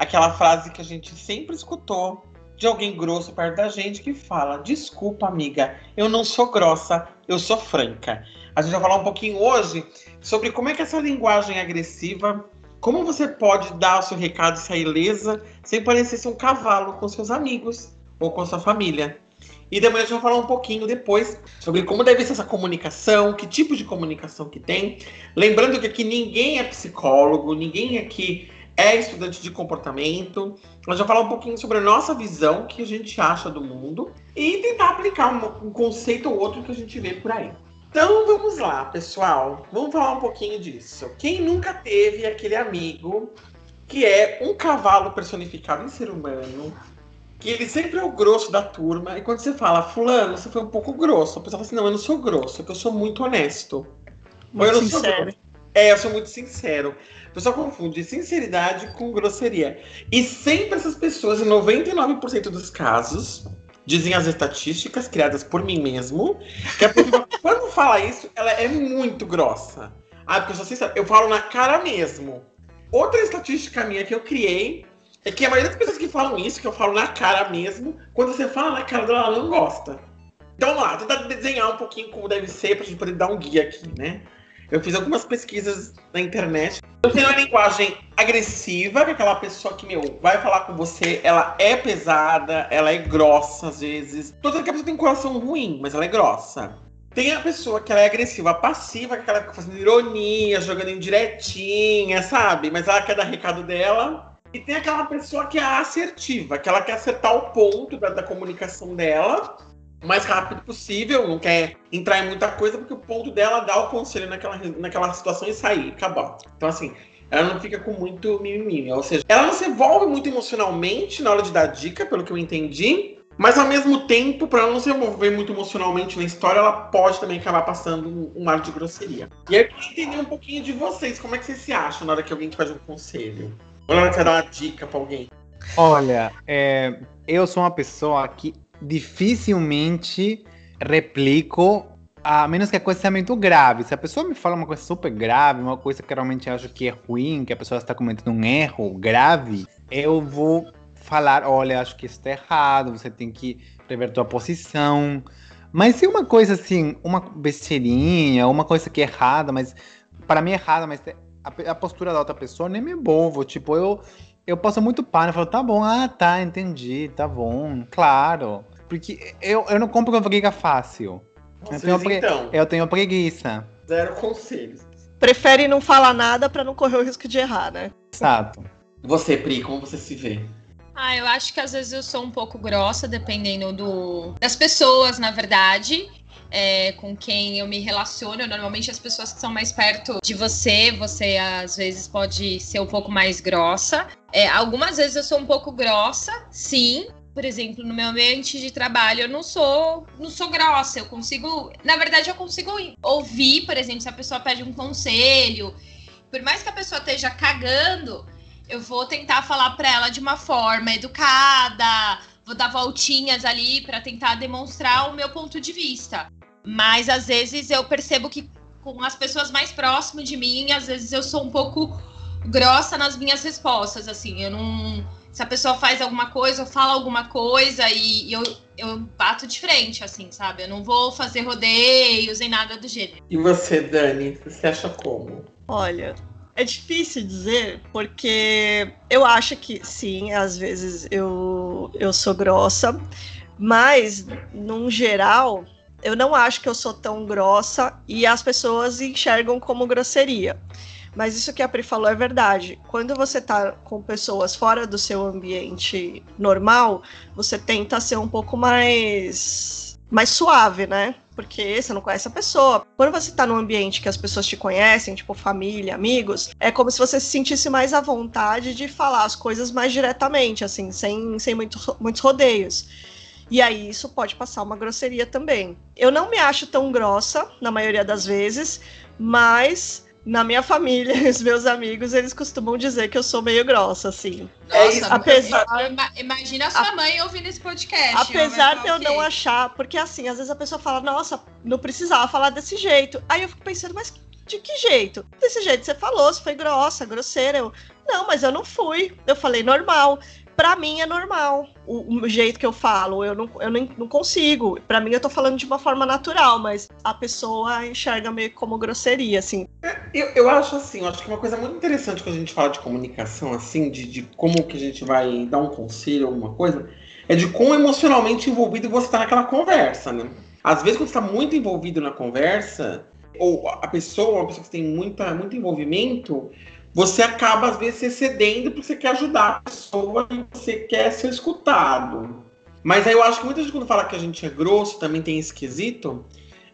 aquela frase que a gente sempre escutou de alguém grosso perto da gente que fala: Desculpa, amiga, eu não sou grossa, eu sou franca. A gente vai falar um pouquinho hoje sobre como é que essa linguagem agressiva, como você pode dar o seu recado sair ilesa sem parecer ser um cavalo com seus amigos ou com sua família. E depois a gente vai falar um pouquinho depois sobre como deve ser essa comunicação, que tipo de comunicação que tem. Lembrando que aqui ninguém é psicólogo, ninguém aqui é estudante de comportamento. Nós vamos falar um pouquinho sobre a nossa visão, que a gente acha do mundo, e tentar aplicar um, um conceito ou outro que a gente vê por aí. Então vamos lá, pessoal. Vamos falar um pouquinho disso. Quem nunca teve aquele amigo que é um cavalo personificado em ser humano, que ele sempre é o grosso da turma, e quando você fala, fulano, você foi um pouco grosso, a pessoa fala assim, não, eu não sou grosso, é que eu sou muito honesto. Muito eu não sincero. Sou grosso. É, eu sou muito sincero. O pessoal confunde sinceridade com grosseria. E sempre essas pessoas, em 99% dos casos, dizem as estatísticas criadas por mim mesmo, que a pessoa, quando fala isso, ela é muito grossa. Ah, porque eu sou sincera, eu falo na cara mesmo. Outra estatística minha que eu criei é que a maioria das pessoas que falam isso, que eu falo na cara mesmo, quando você fala na cara dela, ela não gosta. Então vamos lá, tentar desenhar um pouquinho como deve ser pra gente poder dar um guia aqui, né? Eu fiz algumas pesquisas na internet. Eu tenho uma linguagem agressiva, que é aquela pessoa que, meu, vai falar com você, ela é pesada, ela é grossa às vezes. Dizendo que a pessoa tem um coração ruim, mas ela é grossa. Tem a pessoa que ela é agressiva, passiva, que ela fica fazendo ironia, jogando indiretinha, sabe? Mas ela quer dar recado dela. E tem aquela pessoa que é assertiva, que ela quer acertar o ponto da, da comunicação dela o mais rápido possível, não quer entrar em muita coisa, porque o ponto dela é dar o conselho naquela, naquela situação e sair, acabar. Então, assim, ela não fica com muito mimimi. Ou seja, ela não se envolve muito emocionalmente na hora de dar dica, pelo que eu entendi. Mas ao mesmo tempo, para não se envolver muito emocionalmente na história, ela pode também acabar passando um, um ar de grosseria. E aí eu queria entender um pouquinho de vocês. Como é que vocês se acham na hora que alguém te faz um conselho? Ou na hora que você dá uma dica para alguém? Olha, é, eu sou uma pessoa que dificilmente replico, a menos que a coisa seja muito grave. Se a pessoa me fala uma coisa super grave, uma coisa que realmente acho que é ruim, que a pessoa está cometendo um erro grave, eu vou falar, olha, acho que isso está errado, você tem que rever tua posição. Mas se uma coisa assim, uma besteirinha, uma coisa que é errada, mas para mim é errada, mas a, a, postura da outra pessoa nem me envolvo. Tipo, eu, eu passo muito pano, eu falo, tá bom, ah, tá, entendi, tá bom, claro. Porque eu, eu não compro com briga fácil. eu tenho, pre... então, eu tenho preguiça. Zero conselhos. Prefere não falar nada para não correr o risco de errar, né? Exato. Você, Pri, como você se vê? Ah, eu acho que às vezes eu sou um pouco grossa, dependendo do das pessoas, na verdade. É, com quem eu me relaciono. Normalmente as pessoas que são mais perto de você, você às vezes pode ser um pouco mais grossa. É, algumas vezes eu sou um pouco grossa, sim, por exemplo, no meu ambiente de trabalho, eu não sou, não sou grossa. Eu consigo, na verdade, eu consigo ouvir, por exemplo, se a pessoa pede um conselho, por mais que a pessoa esteja cagando, eu vou tentar falar para ela de uma forma educada, vou dar voltinhas ali para tentar demonstrar o meu ponto de vista. Mas às vezes eu percebo que com as pessoas mais próximas de mim, às vezes eu sou um pouco grossa nas minhas respostas, assim, eu não se a pessoa faz alguma coisa ou fala alguma coisa e, e eu, eu bato de frente, assim, sabe? Eu não vou fazer rodeios nem nada do gênero. E você, Dani, você acha como? Olha, é difícil dizer, porque eu acho que sim, às vezes eu, eu sou grossa, mas, num geral, eu não acho que eu sou tão grossa e as pessoas enxergam como grosseria. Mas isso que a Pri falou é verdade. Quando você tá com pessoas fora do seu ambiente normal, você tenta ser um pouco mais mais suave, né? porque você não conhece a pessoa. Quando você tá num ambiente que as pessoas te conhecem, tipo família, amigos, é como se você se sentisse mais à vontade de falar as coisas mais diretamente, assim, sem, sem muito, muitos rodeios. E aí isso pode passar uma grosseria também. Eu não me acho tão grossa, na maioria das vezes, mas na minha família, os meus amigos, eles costumam dizer que eu sou meio grossa, assim. Nossa, É isso, apesar- ima- imagina a sua mãe ouvindo esse podcast. Apesar ela de eu não achar, porque assim, às vezes a pessoa fala, nossa, não precisava falar desse jeito. Aí eu fico pensando, mas de que jeito? Desse jeito você falou, você foi grossa, grosseira. Eu, não, mas eu não fui. Eu falei normal. Pra mim é normal o, o jeito que eu falo. Eu não, eu nem- não consigo. Pra mim eu tô falando de uma forma natural, mas a pessoa enxerga meio como grosseria, assim. Eu, eu acho assim, eu acho que uma coisa muito interessante quando a gente fala de comunicação, assim, de, de como que a gente vai dar um conselho, alguma coisa, é de quão emocionalmente envolvido você tá naquela conversa, né? Às vezes, quando você tá muito envolvido na conversa, ou a pessoa, uma pessoa que tem muita, muito envolvimento, você acaba, às vezes, se excedendo porque você quer ajudar a pessoa e você quer ser escutado. Mas aí eu acho que muita gente, quando fala que a gente é grosso, também tem esquisito,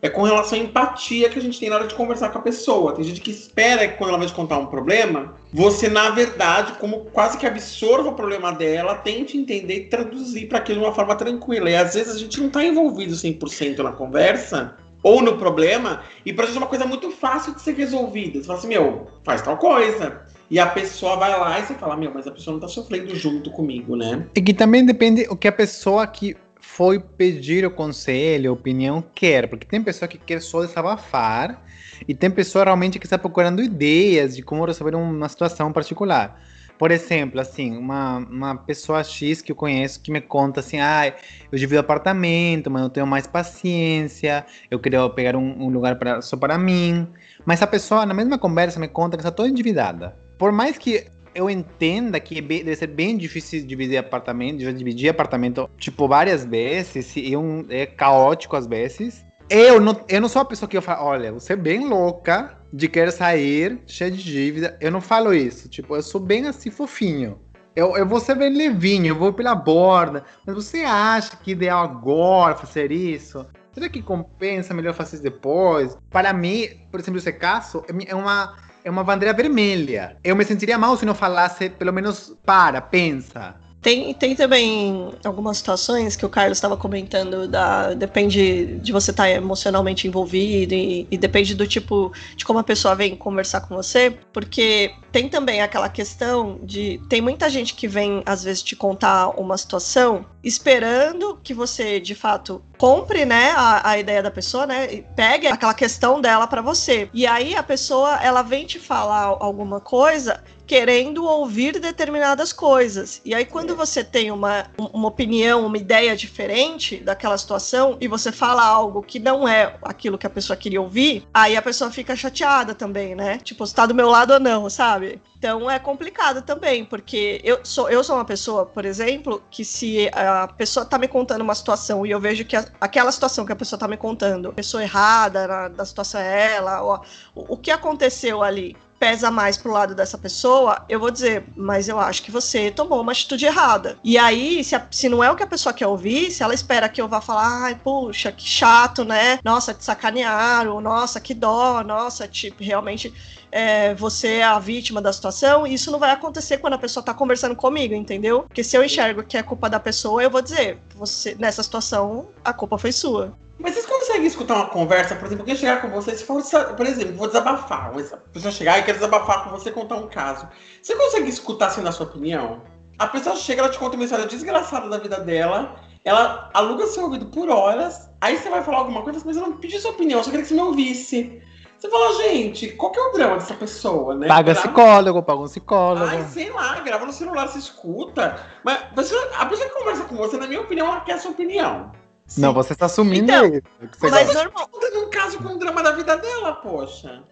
é com relação à empatia que a gente tem na hora de conversar com a pessoa. Tem gente que espera que quando ela vai te contar um problema, você, na verdade, como quase que absorva o problema dela, tente entender e traduzir para aquilo de uma forma tranquila. E às vezes a gente não está envolvido 100% na conversa ou no problema, e pra gente é uma coisa muito fácil de ser resolvida. Você fala assim, meu, faz tal coisa. E a pessoa vai lá e você fala, meu, mas a pessoa não tá sofrendo junto comigo, né? E que também depende o que a pessoa que foi pedir o conselho, a opinião quer, porque tem pessoa que quer só desabafar e tem pessoa realmente que está procurando ideias de como resolver uma situação particular. Por exemplo, assim, uma, uma pessoa X que eu conheço que me conta assim, ah, eu divido apartamento, mas eu tenho mais paciência, eu queria pegar um, um lugar pra, só para mim. Mas a pessoa, na mesma conversa, me conta que está toda endividada. Por mais que eu entenda que é deve ser bem difícil dividir apartamento, já dividi apartamento, tipo, várias vezes, e um, é caótico às vezes. Eu não, eu não sou a pessoa que eu falo, olha, você é bem louca de querer sair cheia de dívida. Eu não falo isso, tipo, eu sou bem assim fofinho. Eu, eu vou ser bem levinho, eu vou pela borda. Mas você acha que ideal agora fazer isso? Será que compensa melhor fazer isso depois? Para mim, por exemplo, esse caso é é uma, é uma bandeira vermelha. Eu me sentiria mal se não falasse, pelo menos, para, pensa. Tem, tem também algumas situações que o Carlos estava comentando, da, depende de você estar emocionalmente envolvido e, e depende do tipo de como a pessoa vem conversar com você, porque tem também aquela questão de. Tem muita gente que vem, às vezes, te contar uma situação esperando que você, de fato, compre né, a, a ideia da pessoa, né? E pegue aquela questão dela para você. E aí a pessoa ela vem te falar alguma coisa querendo ouvir determinadas coisas. E aí, quando você tem uma, uma opinião, uma ideia diferente daquela situação, e você fala algo que não é aquilo que a pessoa queria ouvir, aí a pessoa fica chateada também, né? Tipo, você tá do meu lado ou não, sabe? Então é complicado também, porque eu sou, eu sou uma pessoa, por exemplo, que se a pessoa tá me contando uma situação e eu vejo que a- aquela situação que a pessoa tá me contando, pessoa errada na, da situação é ela, ou, o, o que aconteceu ali pesa mais pro lado dessa pessoa, eu vou dizer, mas eu acho que você tomou uma atitude errada. E aí, se, a- se não é o que a pessoa quer ouvir, se ela espera que eu vá falar, ai, puxa, que chato, né? Nossa, te sacanearam, nossa, que dó, nossa, tipo, realmente é, você é a vítima da situação, isso não vai acontecer quando a pessoa tá conversando comigo, entendeu? Porque se eu enxergo que é culpa da pessoa, eu vou dizer, você, nessa situação, a culpa foi sua. Mas vocês conseguem escutar uma conversa, por exemplo, alguém chegar com vocês e falar, por exemplo, vou desabafar. A pessoa chegar e quer desabafar com você contar um caso. Você consegue escutar assim na sua opinião? A pessoa chega, ela te conta uma história desgraçada da vida dela, ela aluga seu ouvido por horas, aí você vai falar alguma coisa, mas eu não pedi sua opinião, eu só queria que você me ouvisse. Você fala, gente, qual que é o drama dessa pessoa, né? Paga Grava- psicólogo, paga um psicólogo. Ai, sei lá, grava no celular, se escuta. Mas você- a pessoa que conversa com você, na minha opinião, ela quer a sua opinião. Não, você está assumindo Então, isso. você Mas, gosta. normal, um caso com o drama da vida dela, poxa.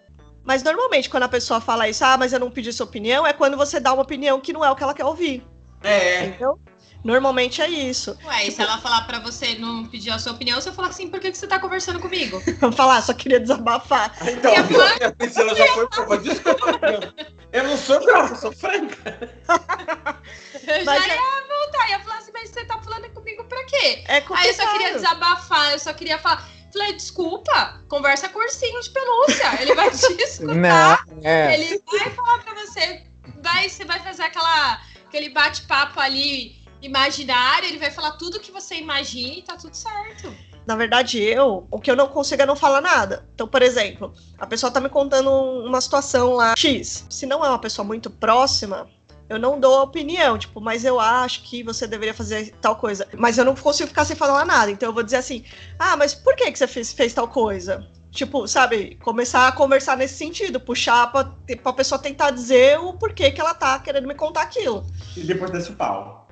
mas normalmente, quando a pessoa fala isso, ah, mas eu não pedi sua opinião, é quando você dá uma opinião que não é o que ela quer ouvir. É. Entendeu? Normalmente é isso. Ué, tipo, e se ela falar para você não pedir a sua opinião, você falar assim, por que, que você tá conversando comigo? eu falar, só queria desabafar. Ah, então, a, Priscila já foi prova. Desculpa, eu não sou brava, eu sou franca. Eu mas já é- ia voltar, ia falar assim, mas você tá falando comigo pra quê? É. Aí eu só queria desabafar, eu só queria falar. Falei, desculpa, conversa com ursinho de pelúcia. Ele vai te escutar. Não, é. Ele vai falar pra você, vai, você vai fazer aquela, aquele bate-papo ali imaginário, ele vai falar tudo que você imagina e tá tudo certo. Na verdade, eu, o que eu não consigo é não falar nada. Então, por exemplo, a pessoa tá me contando uma situação lá X. Se não é uma pessoa muito próxima, eu não dou opinião, tipo, mas eu acho que você deveria fazer tal coisa. Mas eu não consigo ficar sem falar nada. Então eu vou dizer assim: ah, mas por que, que você fez, fez tal coisa? Tipo, sabe, começar a conversar nesse sentido, puxar pra, pra pessoa tentar dizer o porquê que ela tá querendo me contar aquilo. E depois desce o pau.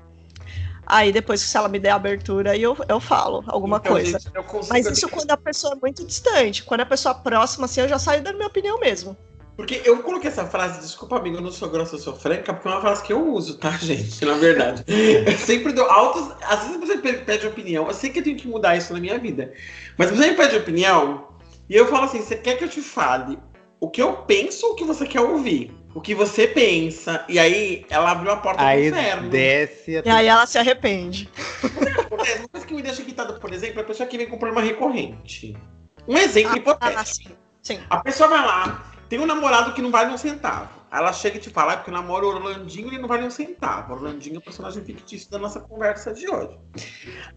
Aí depois, se ela me der abertura, aí eu, eu falo alguma Então, coisa. gente, Mas isso quando a pessoa é muito distante. Quando a pessoa é próxima, assim, eu já saio dando minha opinião mesmo. Porque eu coloquei essa frase, desculpa, amigo, eu não sou grossa, eu sou franca, porque é uma frase que eu uso, tá, gente? Na verdade. Eu sempre dou altos. Às vezes a pe- pede opinião. Eu sei que eu tenho que mudar isso na minha vida. Mas a pessoa me pede opinião e eu falo assim: você quer que eu te fale o que eu penso ou o que você quer ouvir? O que você pensa. E aí ela abriu a porta Aí do inferno. desce. E aí ela se arrepende. Acontece, Uma coisa que me deixa irritado, por exemplo, é a pessoa que vem com problema recorrente. Um exemplo hipotético. Ah, sim. Sim. A pessoa vai lá, tem um namorado que não vale um centavo. Ela chega e te fala, "Ah, porque eu namoro o Orlandinho e ele não vale um centavo. O Orlandinho é o personagem fictício da nossa conversa de hoje.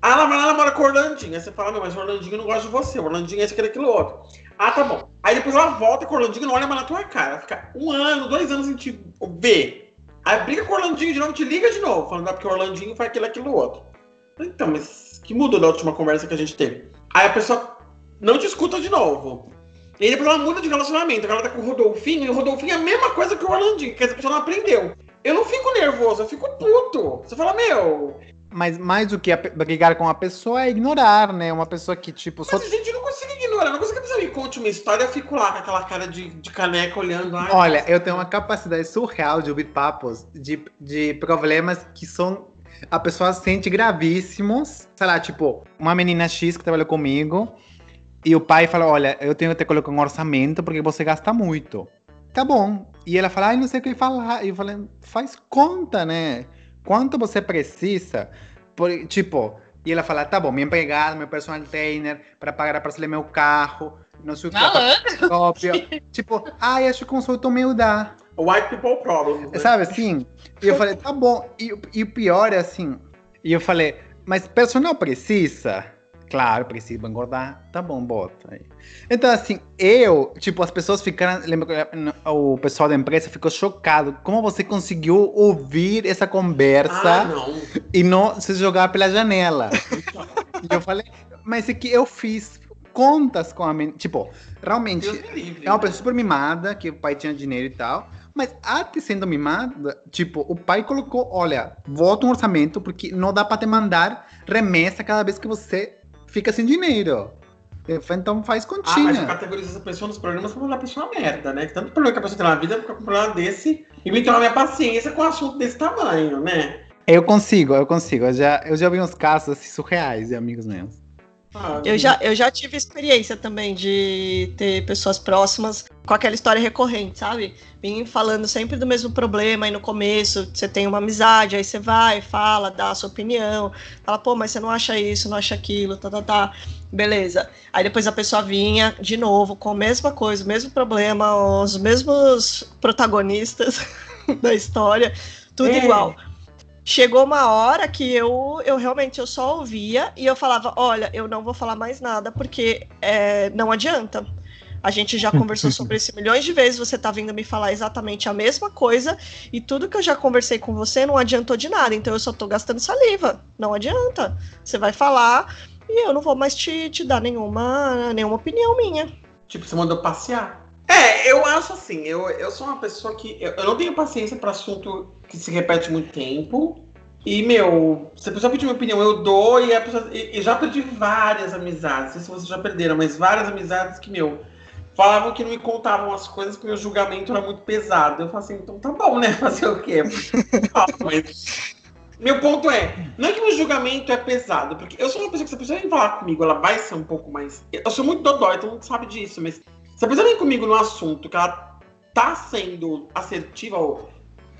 Aí ela vai lá namora com o Orlandinho. Aí você fala, não, mas o Orlandinho não gosta de você. O Orlandinho é esse, aquele, aquilo outro. Ah, tá bom. Aí depois ela volta com o Orlandinho e não olha mais na tua cara. Fica um ano, dois anos sem te ver. Aí briga com o Orlandinho de novo, te liga de novo, falando, ah, porque o Orlandinho faz aquilo, aquilo outro. Então, mas que mudou da última conversa que a gente teve? Aí a pessoa não te escuta de novo. E aí depois ela muda de relacionamento. Ela tá com o Rodolfinho, e o Rodolfinho é a mesma coisa que o Orlandinho, quer dizer, a pessoa não aprendeu. Eu não fico nervoso, eu fico puto. Você fala, meu, Mas mais do que a brigar com a pessoa é ignorar, né? Uma pessoa que, tipo, só. mas gente, não consigo ignorar. Não consigo que a pessoa me conte uma história, eu fico lá com aquela cara de, de caneca olhando. Ai, Olha, eu tenho uma capacidade surreal de ouvir papos de, de problemas que são. A pessoa sente gravíssimos. Sei lá, tipo, uma menina X que trabalhou comigo. E o pai fala: Olha, eu tenho que te colocar um orçamento porque você gasta muito. Tá bom. E ela fala: Ai, não sei o que falar. E eu falei: Faz conta, né? Quanto você precisa? Por, tipo, e ela fala: Tá bom, minha empregada, meu personal trainer, para pagar a parcela do meu carro, não sei o que. Malandro. Cópia. tipo, ai, acho que consultou me dar. White people problems. né? Sabe assim? E eu falei, tá bom. E, o- e o pior é assim. E eu falei, mas personal precisa? Claro, precisa engordar. Tá bom, bota aí. Então, assim, eu, tipo, as pessoas ficaram. Lembra o pessoal da empresa ficou chocado. Como você conseguiu ouvir essa Ah, conversa não. e não se jogar pela janela? e eu falei, mas é que eu fiz contas com a menina. Tipo, realmente. Livre. É uma pessoa super mimada, que o pai tinha dinheiro e tal. Mas até sendo mimada, tipo, o pai colocou, olha, volta um orçamento, porque não dá pra te mandar remessa cada vez que você fica sem dinheiro. Eu Então faz Ah, mas continha. categoriza essa pessoa nos programas como uma pessoa merda, né? Tanto problema que a pessoa tem na vida, fica com um problema desse e me toma minha paciência com um assunto desse tamanho, né? Eu consigo, eu consigo. Eu já, eu já vi uns casos assim, surreais de amigos meus. Ah, Eu já, eu já tive experiência também de ter pessoas próximas com aquela história recorrente, sabe? Vim falando sempre do mesmo problema aí no começo, você tem uma amizade, aí você vai, fala, dá a sua opinião, fala, pô, mas você não acha isso, não acha aquilo, tá, tá, tá. Beleza. Aí depois a pessoa vinha de novo com a mesma coisa, o mesmo problema, os mesmos protagonistas da história, tudo É. igual. Chegou uma hora que eu, eu realmente eu só ouvia e eu falava, olha, eu não vou falar mais nada porque é, não adianta. A gente já conversou sobre isso milhões de vezes, você tá vindo me falar exatamente a mesma coisa e tudo que eu já conversei com você não adiantou de nada, então eu só tô gastando saliva. Não adianta. Você vai falar e eu não vou mais te, te dar nenhuma, nenhuma opinião minha. Tipo, você mandou passear. É, eu acho assim, eu, eu sou uma pessoa que. Eu, eu não tenho paciência pra assunto que se repete muito tempo. E, meu, se a pessoa pedir minha opinião, eu dou, e, pessoa, e, e já perdi várias amizades. Não sei se vocês já perderam, mas várias amizades que, meu, falavam que não me contavam as coisas porque meu julgamento era muito pesado. Eu falo assim, então tá bom, né? Fazer o quê? Meu ponto é, não é que meu julgamento é pesado, porque eu sou uma pessoa que se a pessoa vem falar comigo, ela vai ser um pouco mais. Eu sou muito dodói, todo mundo sabe disso, mas se a pessoa vem comigo no assunto que ela tá sendo assertiva, ou.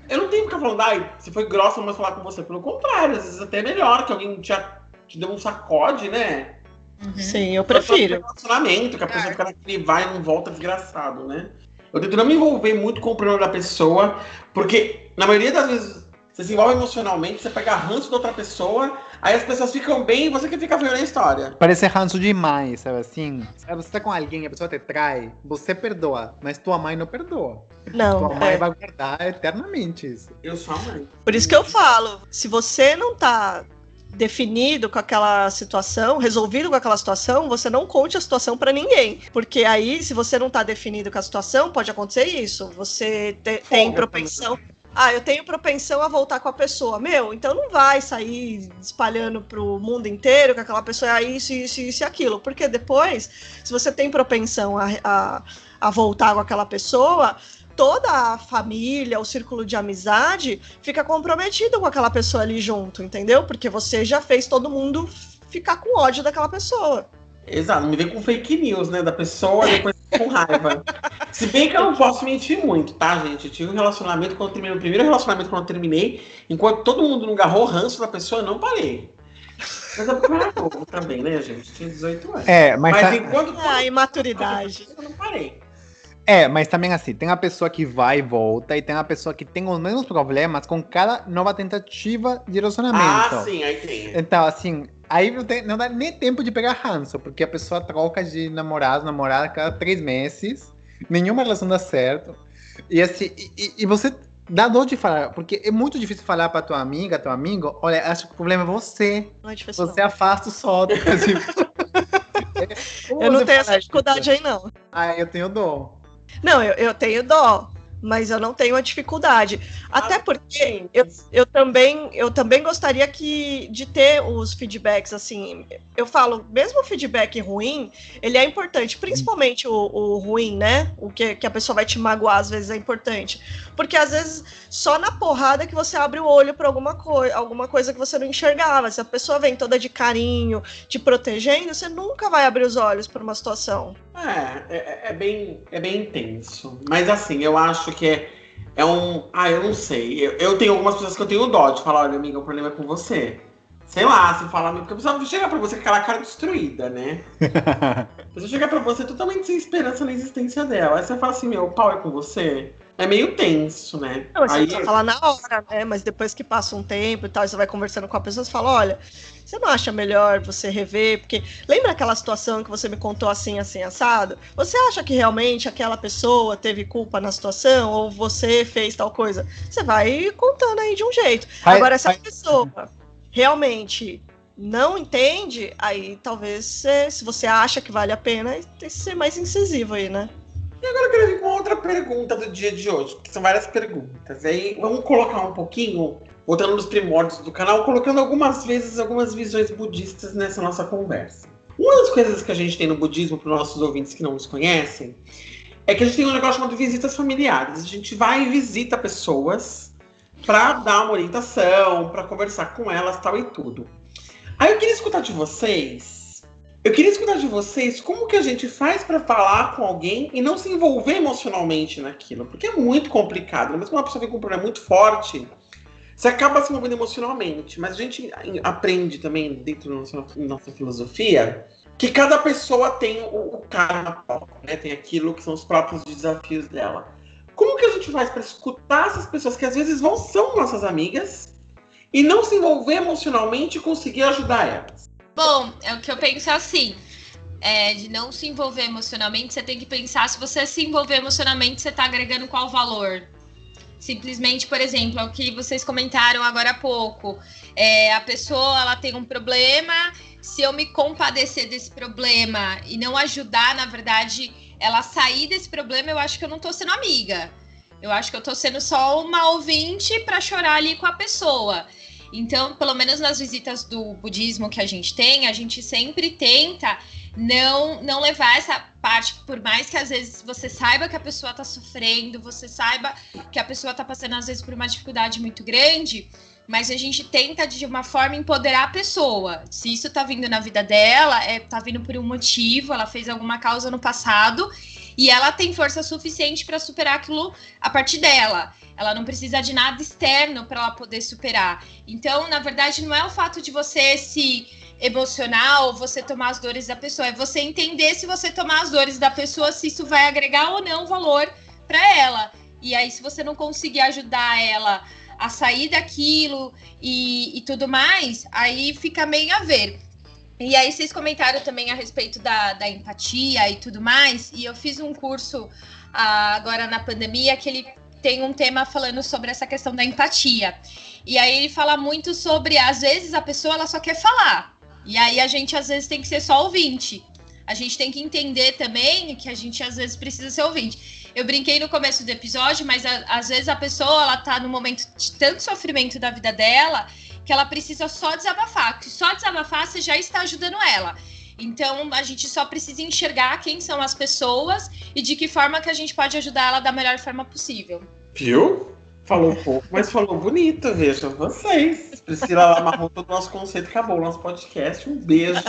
Eu não tenho que ficar falando, ai, se foi grossa, mas falar com você. Pelo contrário, às vezes até é melhor que alguém te, te deu um sacode, né? Uhum. Sim, eu prefiro. um Relacionamento, que a pessoa fica naquele vai e não volta desgraçado, né? Eu tento não me envolver muito com o problema da pessoa, porque na maioria das vezes você se envolve emocionalmente, você pega ranço da outra pessoa, aí as pessoas ficam bem e você que fica vendo a história. Parece ranço demais, sabe assim? Você tá com alguém, a pessoa te trai, você perdoa, mas tua mãe não perdoa. Não. Tua mãe é. vai guardar eternamente isso. Eu sou a mãe. Por isso que eu falo, se você não tá definido com aquela situação, resolvido com aquela situação, você não conte a situação pra ninguém, porque aí se você não tá definido com a situação, pode acontecer isso. Você te- tem propensão ah, eu tenho propensão a voltar com a pessoa. Meu, então não vai sair espalhando pro mundo inteiro que aquela pessoa é isso, isso, isso e aquilo. Porque depois, se você tem propensão a, a, a voltar com aquela pessoa, toda a família, o círculo de amizade fica comprometido com aquela pessoa ali junto, entendeu? Porque você já fez todo mundo ficar com ódio daquela pessoa. Exato, me vem com fake news, né? Da pessoa, depois com raiva. Se bem que eu não posso mentir muito, tá, gente? Eu tive um relacionamento quando eu terminei. O primeiro relacionamento quando eu terminei, enquanto todo mundo não agarrou o ranço da pessoa, eu não parei. Mas eu era novo também, né, gente? Tinha 18 anos. É, mas, Mas tá- enquanto. Ah, imaturidade. Eu não parei. É, mas também assim, tem a pessoa que vai e volta, e tem a pessoa que tem os mesmos problemas com cada nova tentativa de relacionamento. Ah, sim, aí tem. Então, assim, aí não, tem- não dá nem tempo de pegar ranço, porque a pessoa troca de namorado, namorada cada três meses, nenhuma relação dá certo. E assim, e, e- você dá dor de falar, porque é muito difícil falar pra tua amiga, teu amigo, olha, acho que o problema é você. Não é difícil. Você afasta o só. Assim. não. Eu não tenho essa dificuldade aí, não. Ah, eu tenho dor. Não, eu, eu tenho dó, mas eu não tenho a dificuldade. Até Ah, porque eu, eu também eu também gostaria que de ter os feedbacks assim. Eu falo, mesmo o feedback ruim, ele é importante, principalmente o, o ruim, né? O que, que a pessoa vai te magoar às vezes é importante, porque às vezes só na porrada que você abre o olho para alguma coisa, alguma coisa que você não enxergava. Se a pessoa vem toda de carinho, te protegendo, você nunca vai abrir os olhos para uma situação. É, é, é bem, é bem intenso. Mas assim, eu acho que é, é um. Ah, eu não sei. Eu, eu tenho algumas pessoas que eu tenho dó de falar, olha, amiga, o problema é com você. Sei lá, se falar, porque a pessoa chega pra você com aquela cara destruída, né? A pessoa chega pra você totalmente sem esperança na existência dela. Aí você fala assim, meu, o pau é com você. É meio tenso, né? Não, mas você Aí, falar na hora, né? Mas depois que passa um tempo e tal, e você vai conversando com a pessoa, você fala, olha, você não acha melhor você rever? Porque lembra aquela situação que você me contou assim, assim, assado? Você acha que realmente aquela pessoa teve culpa na situação? Ou você fez tal coisa? Você vai contando aí de um jeito. Vai- Agora, se a pessoa realmente não entende, aí talvez você, se você acha que vale a pena, tem que ser mais incisivo aí, né? Agora eu quero vir com outra pergunta do dia de hoje, que são várias perguntas. Aí vamos colocar um pouquinho, voltando nos primórdios do canal, colocando algumas vezes algumas visões budistas nessa nossa conversa. Uma das coisas que a gente tem no budismo, para os nossos ouvintes que não nos conhecem, é que a gente tem um negócio chamado visitas familiares. A gente vai e visita pessoas para dar uma orientação, para conversar com elas, tal e tudo. Aí eu queria escutar de vocês eu queria escutar de vocês como que a gente faz para falar com alguém e não se envolver emocionalmente naquilo, porque é muito complicado. Mesmo quando uma pessoa vem com um problema muito forte, você acaba se envolvendo emocionalmente. Mas a gente aprende também dentro da nossa, nossa filosofia que cada pessoa tem o, o karma né? Tem aquilo que são os próprios desafios dela. Como que a gente faz para escutar essas pessoas que às vezes vão são nossas amigas e não se envolver emocionalmente e conseguir ajudar elas? Bom, é o que eu penso assim. É, de não se envolver emocionalmente, você tem que pensar se você se envolver emocionalmente, você está agregando qual valor. Simplesmente, por exemplo, é o que vocês comentaram agora há pouco. É, a pessoa ela tem um problema, se eu me compadecer desse problema e não ajudar, na verdade, ela sair desse problema, eu acho que eu não tô sendo amiga. Eu acho que eu tô sendo só uma ouvinte para chorar ali com a pessoa. Então, pelo menos nas visitas do budismo que a gente tem, a gente sempre tenta não não levar essa parte, por mais que às vezes você saiba que a pessoa tá sofrendo, você saiba que a pessoa tá passando às vezes por uma dificuldade muito grande, mas a gente tenta de uma forma empoderar a pessoa. Se isso tá vindo na vida dela, é tá vindo por um motivo, ela fez alguma causa no passado e ela tem força suficiente para superar aquilo a partir dela. Ela não precisa de nada externo para ela poder superar. Então, na verdade, não é o fato de você se emocionar ou você tomar as dores da pessoa, é você entender se você tomar as dores da pessoa, se isso vai agregar ou não valor para ela. E aí, se você não conseguir ajudar ela a sair daquilo e, e tudo mais, aí fica meio a ver. E aí vocês comentaram também a respeito da, da empatia e tudo mais, e eu fiz um curso ah, agora na pandemia que ele tem um tema falando sobre essa questão da empatia. E aí ele fala muito sobre, às vezes, a pessoa ela só quer falar. E aí a gente às vezes tem que ser só ouvinte. A gente tem que entender também que a gente às vezes precisa ser ouvinte. Eu brinquei no começo do episódio, mas a, às vezes a pessoa ela tá no momento de tanto sofrimento da vida dela que ela precisa só desabafar. Que só desabafar você já está ajudando ela. Então a gente só precisa enxergar quem são as pessoas e de que forma que a gente pode ajudar ela da melhor forma possível. Viu? Falou pouco, mas falou bonito, vejam vocês. Priscila amarrou todo o nosso conceito, acabou o nosso podcast. Um beijo.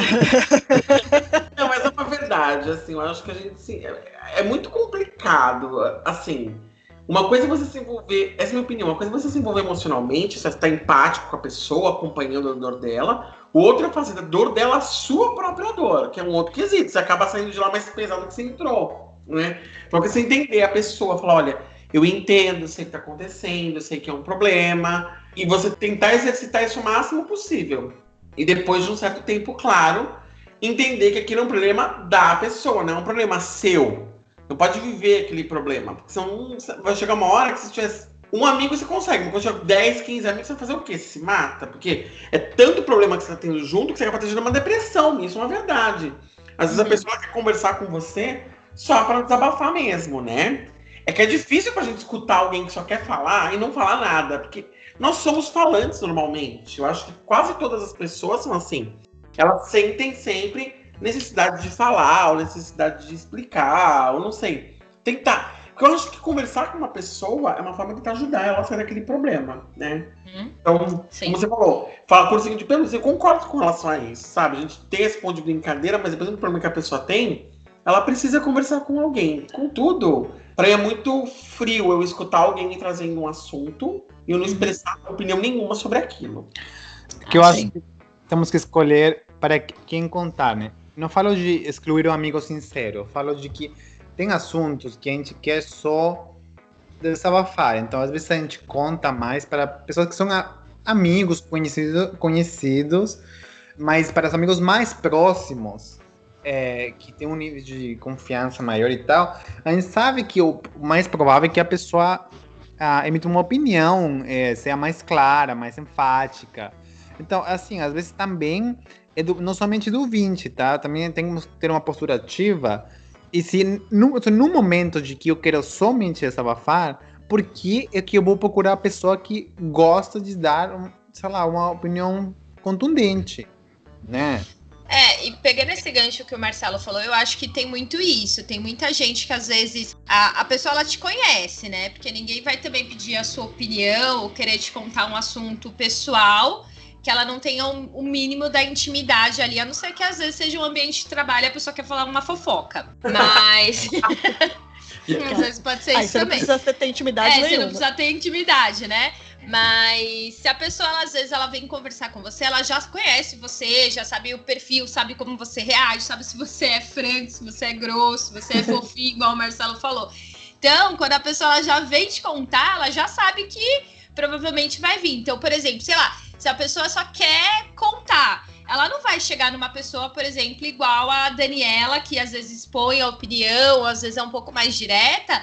Não, mas é uma verdade, assim, eu acho que a gente é, é muito complicado, assim. Uma coisa é você se envolver, essa é a minha opinião, uma coisa é você se envolver emocionalmente, você está empático com a pessoa, acompanhando a dor dela. O outro é fazer da dor dela a sua própria dor, que é um outro quesito. Você acaba saindo de lá mais pesado que você entrou, né? Então, você entender a pessoa, falar, olha, eu entendo, sei o que está acontecendo, sei que é um problema, e você tentar exercitar isso o máximo possível. E depois de um certo tempo, claro, entender que aquilo é um problema da pessoa, não é um problema seu. Não pode viver aquele problema. Porque senão vai chegar uma hora que se tivesse um amigo você consegue, mas quando tiver 10, 15 amigos, você vai fazer o quê? Você se mata? Porque é tanto problema que você está tendo junto que você acaba tendo uma depressão. Isso é uma verdade. Às vezes a uhum. pessoa quer conversar com você só para desabafar mesmo, né? É que é difícil pra gente escutar alguém que só quer falar e não falar nada, porque nós somos falantes normalmente. Eu acho que quase todas as pessoas são assim. Elas sentem sempre necessidade de falar, ou necessidade de explicar, ou não sei. Tentar. Porque eu acho que conversar com uma pessoa é uma forma de tentar ajudar ela a sair daquele problema, né? Uhum. Então, Sim. como você falou, fala por seguinte pelo eu concordo com relação a isso, sabe? A gente tem esse ponto de brincadeira, mas dependendo do problema que a pessoa tem, ela precisa conversar com alguém. Contudo, para mim é muito frio eu escutar alguém me trazendo um assunto e eu não uhum. expressar opinião nenhuma sobre aquilo. Que eu ah, acho que temos que escolher para quem contar, né? Não falo de excluir o um amigo sincero, falo de que tem assuntos que a gente quer só desabafar. Então, às vezes a gente conta mais para pessoas que são amigos, conhecidos, conhecidos, mas para os amigos mais próximos, é, que tem um nível de confiança maior e tal, a gente sabe que o mais provável é que a pessoa ah, emita uma opinião, é, seja mais clara, mais enfática. Então, assim, às vezes também é do, não somente do 20, tá? Também temos que ter uma postura ativa. E se no, no momento de que eu quero somente desabafar, por que é que eu vou procurar a pessoa que gosta de dar, sei lá, uma opinião contundente, né? É, e pegando esse gancho que o Marcelo falou, eu acho que tem muito isso. Tem muita gente que às vezes a, a pessoa ela te conhece, né? Porque ninguém vai também pedir a sua opinião ou querer te contar um assunto pessoal que ela não tenha o um, um mínimo da intimidade ali, a não ser que às vezes seja um ambiente de trabalho e a pessoa quer falar uma fofoca. Mas. às vezes pode ser Aí isso você também. Não precisa ter intimidade é, nenhuma. Você não precisa ter intimidade, né? Mas se a pessoa, às vezes, ela vem conversar com você, ela já conhece você, já sabe o perfil, sabe como você reage, sabe se você é franco, se você é grosso, se você é fofinho, igual o Marcelo falou. Então, quando a pessoa já vem te contar, ela já sabe que provavelmente vai vir. Então, por exemplo, sei lá, se a pessoa só quer contar, ela não vai chegar numa pessoa, por exemplo, igual a Daniela, que às vezes expõe a opinião, às vezes é um pouco mais direta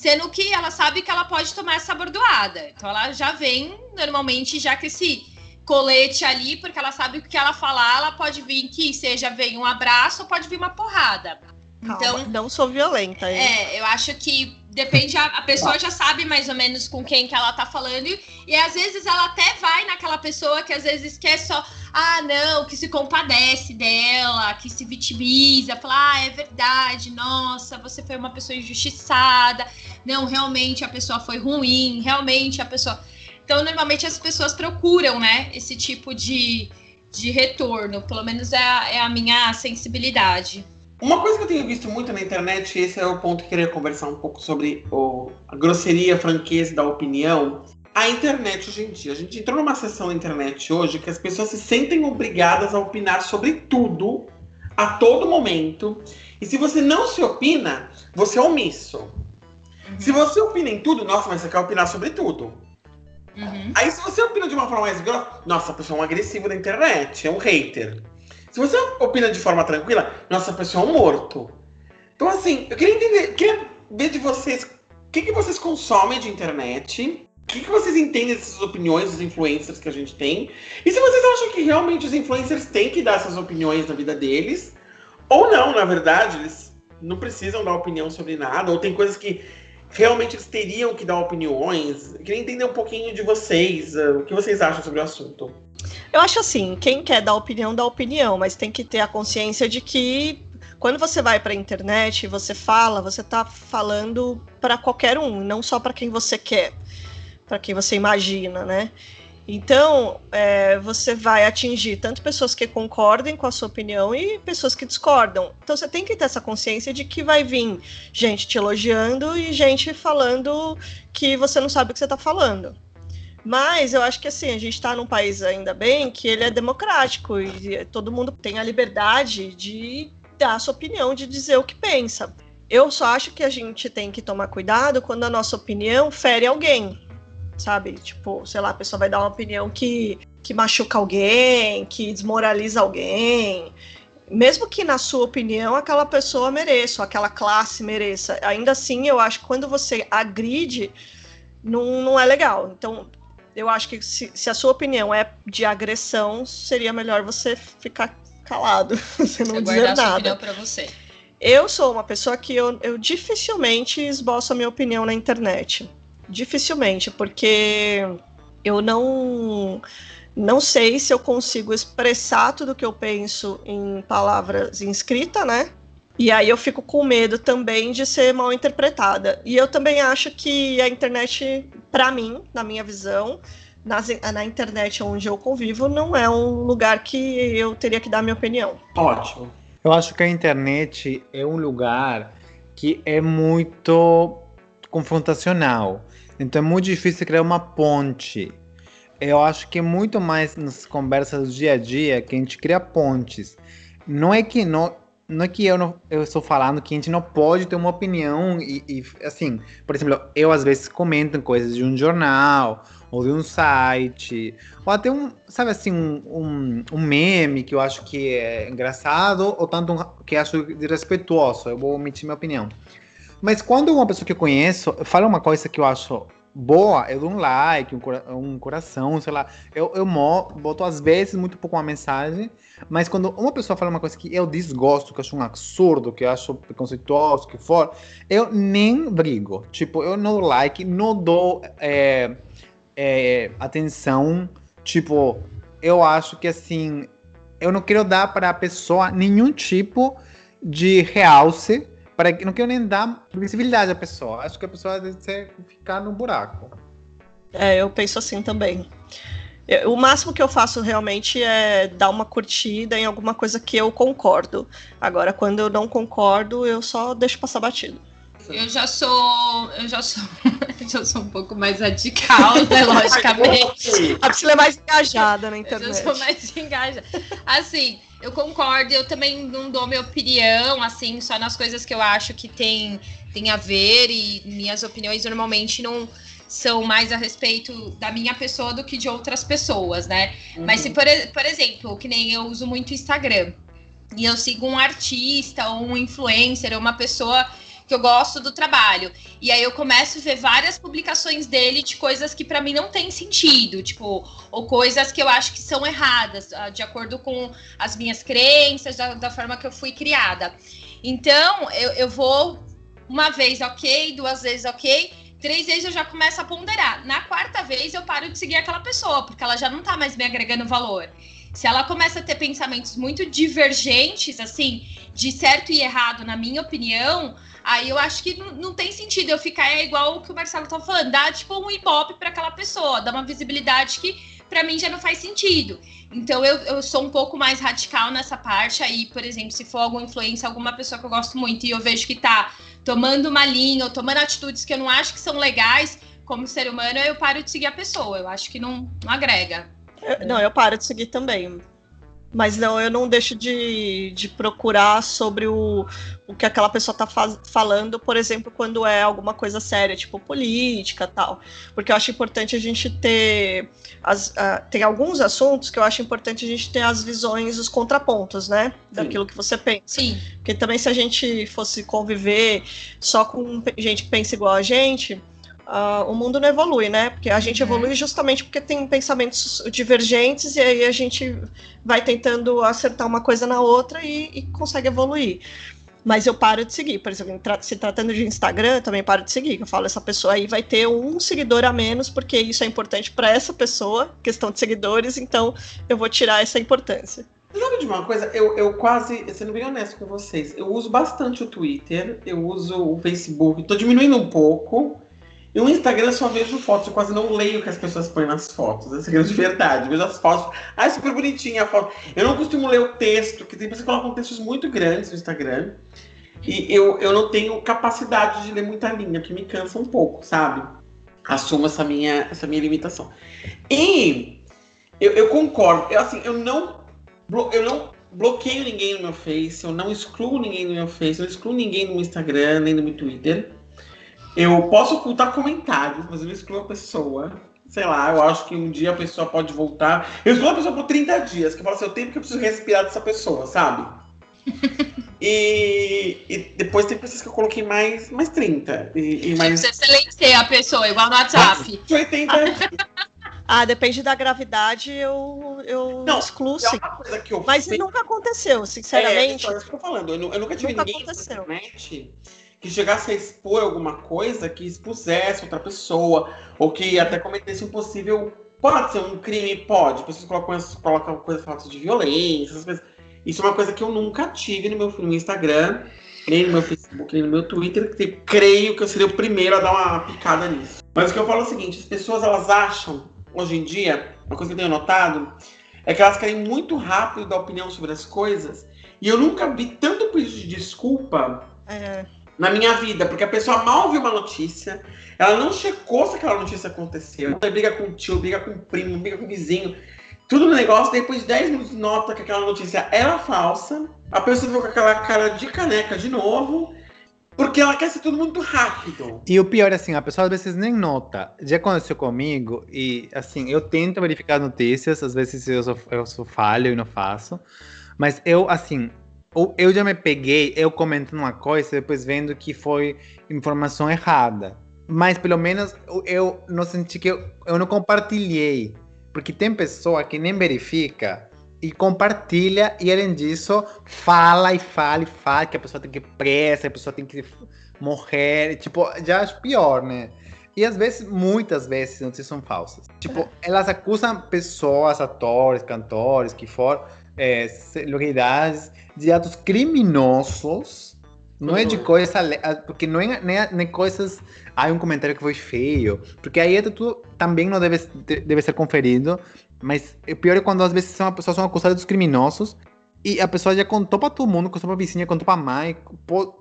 Sendo que ela sabe que ela pode tomar essa bordoada. Então ela já vem normalmente já com esse colete ali, porque ela sabe que o que ela falar, ela pode vir que seja vem um abraço ou pode vir uma porrada. Calma, então, não sou violenta. Hein? É, eu acho que depende, a, a pessoa já sabe mais ou menos com quem que ela tá falando. E, e às vezes ela até vai naquela pessoa que às vezes quer só, ah, não, que se compadece dela, que se vitimiza, fala, ah, é verdade, nossa, você foi uma pessoa injustiçada. Não, realmente a pessoa foi ruim, realmente a pessoa. Então, normalmente as pessoas procuram, né, esse tipo de, de retorno. Pelo menos é a, é a minha sensibilidade. Uma coisa que eu tenho visto muito na internet, e esse é o ponto que eu queria conversar um pouco sobre o, a grosseria, a franqueza da opinião. A internet hoje em dia, a gente entrou numa sessão na internet hoje que as pessoas se sentem obrigadas a opinar sobre tudo, a todo momento. E se você não se opina, você é omisso. Se você opina em tudo, nossa, mas você quer opinar sobre tudo. Uhum. Aí se você opina de uma forma mais grossa, nossa, a pessoa é um agressivo na internet, é um hater. Se você opina de forma tranquila, nossa, a pessoa é um morto. Então, assim, eu queria entender, queria ver de vocês o que, que vocês consomem de internet, o que, que vocês entendem dessas opiniões dos influencers que a gente tem, e se vocês acham que realmente os influencers têm que dar essas opiniões na vida deles, ou não, na verdade, eles não precisam dar opinião sobre nada, ou tem coisas que realmente eles teriam que dar opiniões. Eu queria entender um pouquinho de vocês, uh, o que vocês acham sobre o assunto. Eu acho assim, quem quer dar opinião, dá opinião, mas tem que ter a consciência de que quando você vai para a internet e você fala, você está falando para qualquer um, não só para quem você quer, para quem você imagina, né? Então, é, você vai atingir tanto pessoas que concordem com a sua opinião e pessoas que discordam. Então, você tem que ter essa consciência de que vai vir gente te elogiando e gente falando que você não sabe o que você está falando. Mas eu acho que assim, a gente está num país ainda bem que ele é democrático e todo mundo tem a liberdade de dar a sua opinião, de dizer o que pensa. Eu só acho que a gente tem que tomar cuidado quando a nossa opinião fere alguém, sabe? Tipo, sei lá, a pessoa vai dar uma opinião que, que machuca alguém, que desmoraliza alguém. Mesmo que na sua opinião aquela pessoa mereça, aquela classe mereça. Ainda assim, eu acho que quando você agride, não, não é legal. Então, eu acho que se, se a sua opinião é de agressão, seria melhor você ficar calado, você não dizer sua nada. você. Eu sou uma pessoa que eu, eu dificilmente esboço a minha opinião na internet. Dificilmente, porque eu não não sei se eu consigo expressar tudo que eu penso em palavras em escrita, né? E aí eu fico com medo também de ser mal interpretada. E eu também acho que a internet, para mim, na minha visão, nas- na internet onde eu convivo, não é um lugar que eu teria que dar minha opinião. Ótimo. Eu acho que a internet é um lugar que é muito confrontacional. Então é muito difícil criar uma ponte. Eu acho que é muito mais nas conversas do dia a dia que a gente cria pontes. Não é que não, não é que eu não eu estou falando que a gente não pode ter uma opinião e, e, assim, por exemplo, eu às vezes comento coisas de um jornal ou de um site ou até um, sabe assim, um, um, meme que eu acho que é engraçado ou tanto que acho desrespeituoso. Eu vou omitir minha opinião. Mas quando uma pessoa que eu conheço fala uma coisa que eu acho boa, eu dou um like, um, cora- um coração, sei lá. Eu, eu boto às vezes muito pouco uma mensagem, mas quando uma pessoa fala uma coisa que eu desgosto, que eu acho um absurdo, que eu acho preconceituoso, que for, eu nem brigo. Tipo, eu não dou like, não dou é, é, atenção. Tipo, eu acho que assim, eu não quero dar para a pessoa nenhum tipo de realce, para que não quero nem dar visibilidade à pessoa. Acho que a pessoa deve ficar no buraco. É, eu penso assim também. O máximo que eu faço realmente é dar uma curtida em alguma coisa que eu concordo. Agora, quando eu não concordo, eu só deixo passar batido. Eu já sou. Eu já sou. eu já sou um pouco mais radical, né? Logicamente. A Priscila é mais engajada na Eu já internet. sou mais engajada. Assim, eu concordo, eu também não dou minha opinião, assim, só nas coisas que eu acho que tem, tem a ver, e minhas opiniões normalmente não são mais a respeito da minha pessoa do que de outras pessoas, né? Mas se, por, por exemplo, que nem eu uso muito Instagram, e eu sigo um artista ou um influencer, ou uma pessoa que eu gosto do trabalho. E aí eu começo a ver várias publicações dele de coisas que pra mim não tem sentido, tipo, ou coisas que eu acho que são erradas, ah, de acordo com as minhas crenças, da, da forma que eu fui criada. Então, eu, eu vou uma vez ok, duas vezes ok, três vezes eu já começo a ponderar. Na quarta vez eu paro de seguir aquela pessoa, porque ela já não tá mais me agregando valor. Se ela começa a ter pensamentos muito divergentes, assim, de certo e errado, na minha opinião, aí eu acho que não, tem sentido eu ficar é igual o que o Marcelo tá falando, dar tipo um ibope para aquela pessoa, dar uma visibilidade que para mim já não faz sentido. Então eu, eu sou um pouco mais radical nessa parte. Aí, por exemplo, se for alguma influência, alguma pessoa que eu gosto muito e eu vejo que tá tomando uma linha ou tomando atitudes que eu não acho que são legais como ser humano, eu paro de seguir a pessoa. Eu acho que não, não agrega. Eu- não, eu paro de seguir também. Mas não, eu não deixo de, de procurar sobre o, o que aquela pessoa está falando, por exemplo, quando é alguma coisa séria, tipo política tal. Porque eu acho importante a gente ter. As, uh, tem alguns assuntos que eu acho importante a gente ter as visões, os contrapontos, né? Daquilo Sim. que você pensa. Sim. Porque também se a gente fosse conviver só com gente que pensa igual a gente Uh, o mundo não evolui, né? Porque a gente uhum. evolui justamente porque tem pensamentos divergentes e aí a gente vai tentando acertar uma coisa na outra e, e consegue evoluir. Mas eu paro de seguir. Por exemplo, se tratando de Instagram, eu também paro de seguir. Eu falo, essa pessoa aí vai ter um seguidor a menos, porque isso é importante para essa pessoa, questão de seguidores, então eu vou tirar essa importância. Sabe de uma coisa? Eu, eu quase, sendo bem honesto com vocês, eu uso bastante o Twitter, eu uso o Facebook, tô diminuindo um pouco. E o Instagram eu só vejo fotos, eu quase não leio o que as pessoas põem nas fotos. Essa é de verdade. Eu vejo as fotos. Ah, é super bonitinha a foto. Eu não costumo ler o texto, porque tem pessoas que colocam textos muito grandes no Instagram. E eu, eu não tenho capacidade de ler muita linha, que me cansa um pouco, sabe? Assumo essa minha, essa minha limitação. E eu, eu concordo. Eu, assim, eu não, eu não bloqueio ninguém no meu Face, eu não excluo ninguém no meu Face, eu não excluo ninguém no meu Instagram, nem no meu Twitter. Eu posso ocultar comentários, mas eu não excluo a pessoa. Sei lá, eu acho que um dia a pessoa pode voltar. Eu excluo a pessoa por 30 dias, que eu falo assim, o tempo que eu preciso respirar dessa pessoa, sabe? e, e, depois tem pessoas que eu coloquei mais, mais 30. E, e mais... Você silencia a pessoa, igual no WhatsApp. 80 Ah, depende da gravidade, eu, eu não, excluo é sim. Mas fiz... nunca aconteceu, sinceramente. É, é isso que eu tô falando. Eu, eu nunca tive nunca ninguém aconteceu. na internet que chegasse a expor alguma coisa que expusesse outra pessoa, ou que até cometesse um possível. Pode ser um crime, pode. Pessoas colocam, colocam coisas fotos de violência, essas coisas. Isso é uma coisa que eu nunca tive no meu, no Instagram, nem no meu Facebook, nem no meu Twitter. Que creio que eu seria o primeiro a dar uma picada nisso. Mas o que eu falo é o seguinte: as pessoas elas acham, hoje em dia, uma coisa que eu tenho notado, é que elas querem muito rápido dar opinião sobre as coisas. E eu nunca vi tanto pedido de desculpa. É na minha vida, porque a pessoa mal viu uma notícia, ela não checou se aquela notícia aconteceu. Ela briga com o tio, briga com o primo, briga com o vizinho. Tudo no negócio, depois de 10 minutos nota que aquela notícia era falsa. A pessoa ficou com aquela cara de caneca de novo. Porque ela quer ser tudo muito rápido. E o pior, assim, a pessoa às vezes nem nota. Já aconteceu comigo, e assim, eu tento verificar notícias, às vezes eu sou, eu sou falho e não faço. Mas eu, assim, eu já me peguei, eu comentando uma coisa, depois vendo que foi informação errada. Mas pelo menos eu não senti que eu, eu não compartilhei. Porque tem pessoa que nem verifica e compartilha, e além disso, fala e fala e fala que a pessoa tem que ir presa, a pessoa tem que morrer. Tipo, já acho pior, né? E às vezes, muitas vezes, notícias são falsas. Tipo, elas acusam pessoas, atores, cantores, que for, é, celebridades, de atos criminosos. Não é de uhum. coisa. Porque não é nem, nem coisas. Ah, um comentário que foi feio. Porque aí é tudo também não deve, deve ser conferido. Mas o pior é quando às vezes são, pessoas são acusadas dos criminosos. E a pessoa já contou pra todo mundo, contou pra vizinha, contou pra mãe,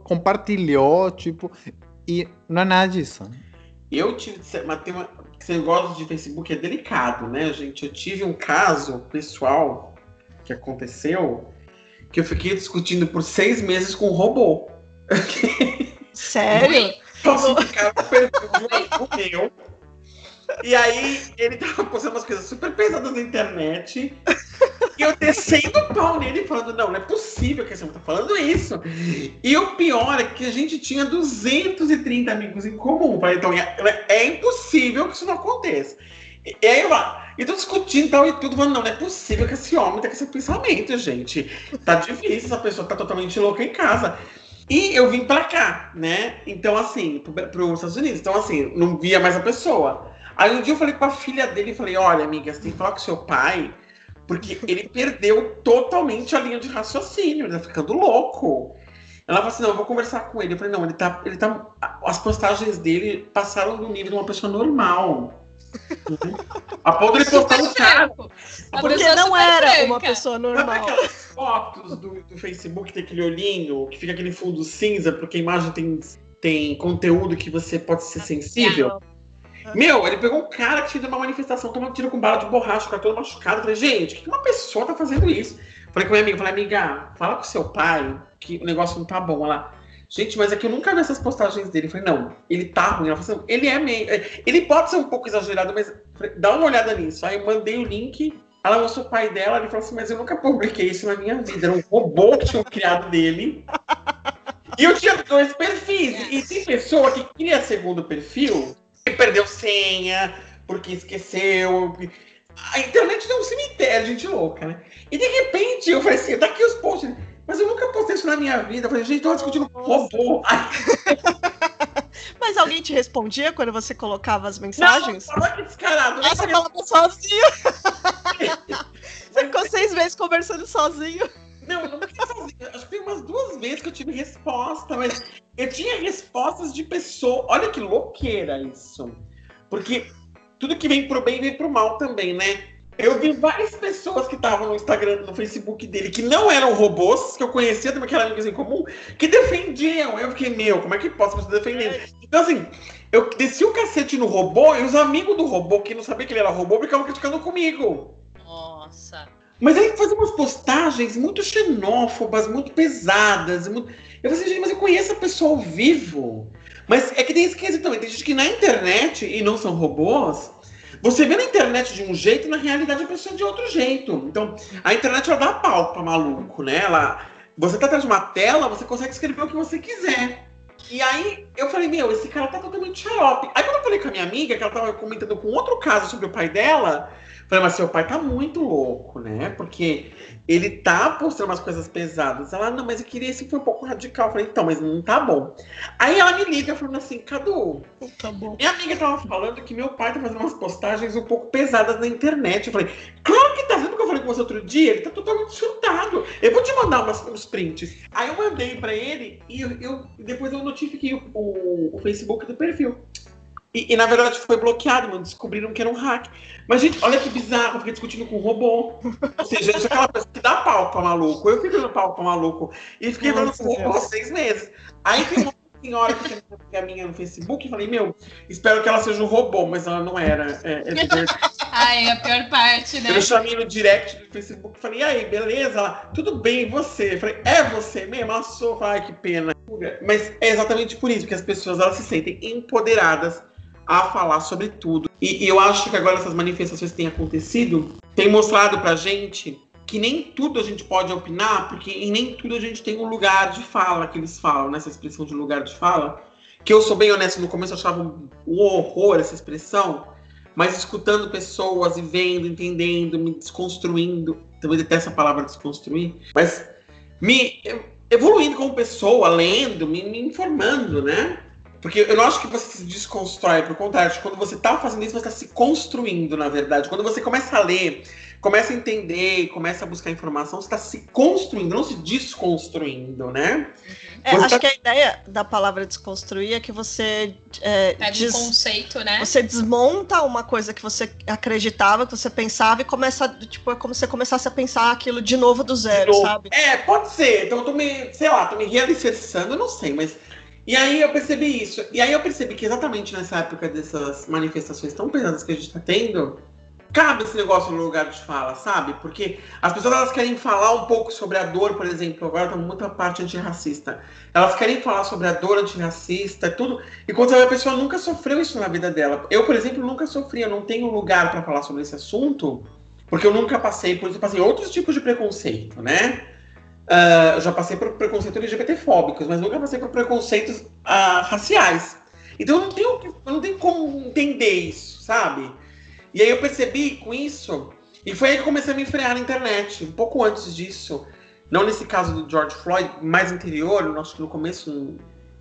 compartilhou, tipo. E não é nada disso. Eu tive. Mas tem uma, esse negócio de Facebook é delicado, né, gente? Eu tive um caso pessoal que aconteceu que eu fiquei discutindo por seis meses com um robô. Sério? Falsificaram o perfil meu. E aí ele tava postando umas coisas super pesadas na internet. E eu descendo o pau nele falando, não, não é possível que você não tá falando isso. E o pior é que a gente tinha 230 amigos em comum. Então é, é impossível que isso não aconteça. E aí lá, e tô discutindo tal e tudo, falando, não, não é possível que esse homem tenha esse pensamento, gente. Tá difícil, essa pessoa tá totalmente louca em casa. E eu vim pra cá, né? Então, assim, pro, pros Estados Unidos. Então, assim, não via mais a pessoa. Aí um dia eu falei com a filha dele e falei, olha, amiga, você tem que falar com seu pai, porque ele perdeu totalmente a linha de raciocínio, ele tá ficando louco. Ela falou assim, não, eu vou conversar com ele. Eu falei, não, ele tá. Ele tá. As postagens dele passaram do nível de uma pessoa normal. A ponto de postar um cara. Porque não era franca. uma pessoa normal. Aquelas fotos do, do Facebook tem aquele olhinho, que fica aquele fundo cinza, porque a imagem tem, tem conteúdo que você pode ser sensível? Meu, ele pegou um cara que tinha uma manifestação, tomando tiro com bala de borracha, o cara todo machucado. Eu falei, gente, o que uma pessoa tá fazendo isso? Falei com minha amiga, falei, amiga, fala com seu pai que o negócio não tá bom. Ela, gente, mas é que eu nunca vi essas postagens dele. Eu falei, não, ele tá ruim. Ela falou assim, ele é meio. Ele pode ser um pouco exagerado, mas falei, dá uma olhada nisso. Aí eu mandei o link, ela mostrou o pai dela, ele falou assim, mas eu nunca publiquei isso na minha vida. Era um robô que tinham criado dele. E eu tinha dois perfis. E tem pessoa que cria segundo perfil e perdeu senha, porque esqueceu. A internet é um cemitério, gente louca, né? E de repente eu falei assim, daqui os posts. Mas eu nunca postei isso na minha vida. Eu falei, gente, tô discutindo com robô. Mas alguém te respondia quando você colocava as mensagens? Não, fala que descarado. Ah, você falava sozinho. você ficou seis meses conversando sozinho. Não, eu não fiquei sozinho. Acho que tem umas duas vezes que eu tive resposta, mas eu tinha respostas de pessoa. Olha que louqueira isso. Porque tudo que vem pro bem vem pro mal também, né? Eu vi várias pessoas que estavam no Instagram, no Facebook dele, que não eram robôs, que eu conhecia também aquela amiga em comum, que defendiam. Eu fiquei, meu, como é que posso você defender? Então, assim, eu desci o cacete no robô e os amigos do robô, que não sabiam que ele era robô, ficavam criticando comigo. Nossa. Mas aí fazia umas postagens muito xenófobas, muito pesadas. Muito... Eu falei assim, gente, mas eu conheço a pessoa ao vivo. Mas é que tem esquisito também. Tem gente que na internet, e não são robôs, você vê na internet de um jeito e na realidade a pessoa é de outro jeito. Então, a internet ela dá pau pra maluco, né? Ela, você tá atrás de uma tela, você consegue escrever o que você quiser. E aí eu falei, meu, esse cara tá totalmente xarope. Aí quando eu falei com a minha amiga, que ela tava comentando com outro caso sobre o pai dela, falei, mas seu pai tá muito louco, né? Porque ele tá postando umas coisas pesadas. Ela, não, mas eu queria esse foi um pouco radical. Eu falei, então, mas não tá bom. Aí ela me liga falando assim, Cadu, Tá bom. minha amiga tava falando que meu pai tá fazendo umas postagens um pouco pesadas na internet. Eu falei, claro que tá. Lembra que eu falei com você outro dia? Ele tá totalmente surtado. Eu vou te mandar umas, uns prints. Aí eu mandei pra ele e eu, eu- depois eu notifiquei o, o- o Facebook do perfil. E, e, na verdade foi bloqueado, mano. Descobriram que era um hack. Mas, gente, olha que bizarro, eu fiquei discutindo com um robô. Ou seja, eu sou aquela pessoa que dá pau pra maluco. Eu fiquei dando pau pra maluco. E fiquei falando com o robô seis meses. Aí tem uma senhora que tem a minha no Facebook e falei, meu, espero que ela seja um robô, mas ela não era. É, é. Ai, a pior parte, né? Eu chamei no direct do Facebook e falei, e aí, beleza? Ela, tudo bem, você? Eu falei, é você mesmo? Ela sou. Ai, que pena. Mas é exatamente por isso que as pessoas elas se sentem empoderadas a falar sobre tudo. E, e eu acho que agora essas manifestações têm acontecido têm mostrado pra gente que nem tudo a gente pode opinar, porque em nem tudo a gente tem um lugar de fala que eles falam, nessa expressão de lugar de fala. Que eu sou bem honesto, no começo eu achava um horror essa expressão, mas escutando pessoas e vendo, entendendo, me desconstruindo, também detesto a palavra desconstruir, mas me evoluindo como pessoa, lendo, me, me informando, né? Porque eu não acho que você se desconstrói, por contrário, quando você tá fazendo isso, você tá se construindo, na verdade. Quando você começa a ler, começa a entender, começa a buscar informação, você tá se construindo, não se desconstruindo, né? É, Você acho tá- que a ideia da palavra desconstruir é que você é, Pega des- um conceito, né? Você desmonta uma coisa que você acreditava, que você pensava, e começa, tipo, é como se você começasse a pensar aquilo de novo do zero, novo. sabe? É, pode ser. Então eu tô me, sei lá, tô me realicerçando, eu não sei, mas. E aí eu percebi isso. E aí eu percebi que exatamente nessa época dessas manifestações tão pesadas que a gente tá tendo, cabe esse negócio no lugar de fala, sabe? Porque as pessoas elas querem falar um pouco sobre a dor, por exemplo, agora tá muita parte antirracista. Elas querem falar sobre a dor antirracista e tudo, enquanto a pessoa nunca sofreu isso na vida dela. Eu, por exemplo, nunca sofri, eu não tenho lugar para falar sobre esse assunto, porque eu nunca passei por isso, eu passei outros tipos de preconceito, né? Ah, eu já passei por preconceito LGBTfóbicos, mas nunca passei por preconceitos ah, raciais. Então eu não tenho, eu não tenho como entender isso, sabe? E aí eu percebi com isso, e foi aí que comecei a me frear na internet, um pouco antes disso. Não nesse caso do George Floyd, mais anterior, acho que no começo,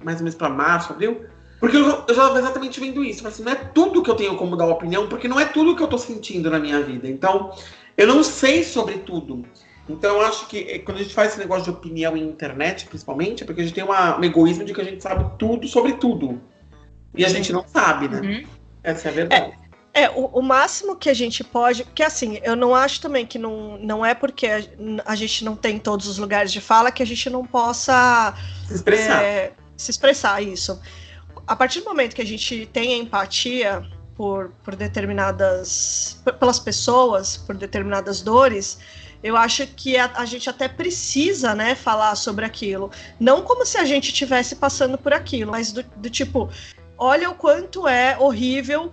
mais ou menos para março, abril. Porque eu, eu já estava exatamente vendo isso. Falei assim, não é tudo que eu tenho como dar opinião, porque não é tudo que eu tô sentindo na minha vida. Então, eu não sei sobre tudo. Então, eu acho que eh, quando a gente faz esse negócio de opinião em internet, principalmente, é porque a gente tem uma- um egoísmo de que a gente sabe tudo sobre tudo. E a gente não sabe, né? Uhum. Essa é a verdade. É, o, o máximo que a gente pode. Porque assim, eu não acho também que não, não é porque a, a gente não tem todos os lugares de fala que a gente não possa Se expressar. é, se expressar isso. A partir do momento que a gente tem empatia por, por determinadas. pelas pessoas, por determinadas dores, eu acho que a, a, gente até precisa, né, falar sobre aquilo. Não como se a gente estivesse passando por aquilo, mas do, do, tipo, olha o quanto é horrível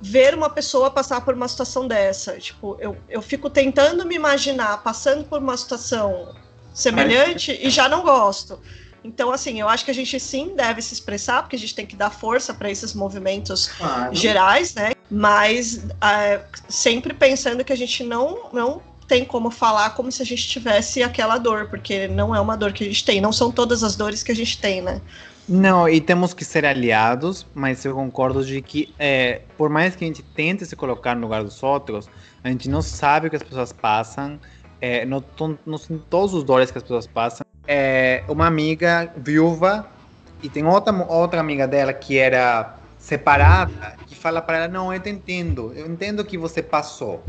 ver uma pessoa passar por uma situação dessa. Tipo, eu, eu fico tentando me imaginar passando por uma situação semelhante e já não gosto. Então, assim, eu acho que a gente sim deve se expressar, porque a gente tem que dar força para esses movimentos claro. gerais, né? Mas é, sempre pensando que a gente não, não tem como falar como se a gente tivesse aquela dor, porque não é uma dor que a gente tem, não são todas as dores que a gente tem, né? Não, e temos que ser aliados, mas eu concordo de que, é, por mais que a gente tente se colocar no lugar dos outros, a gente não sabe o que as pessoas passam, é, não, não são todos os dores que as pessoas passam. É, uma amiga viúva, e tem outra, outra amiga dela que era separada, que fala para ela, não, eu te entendo, eu entendo que você passou,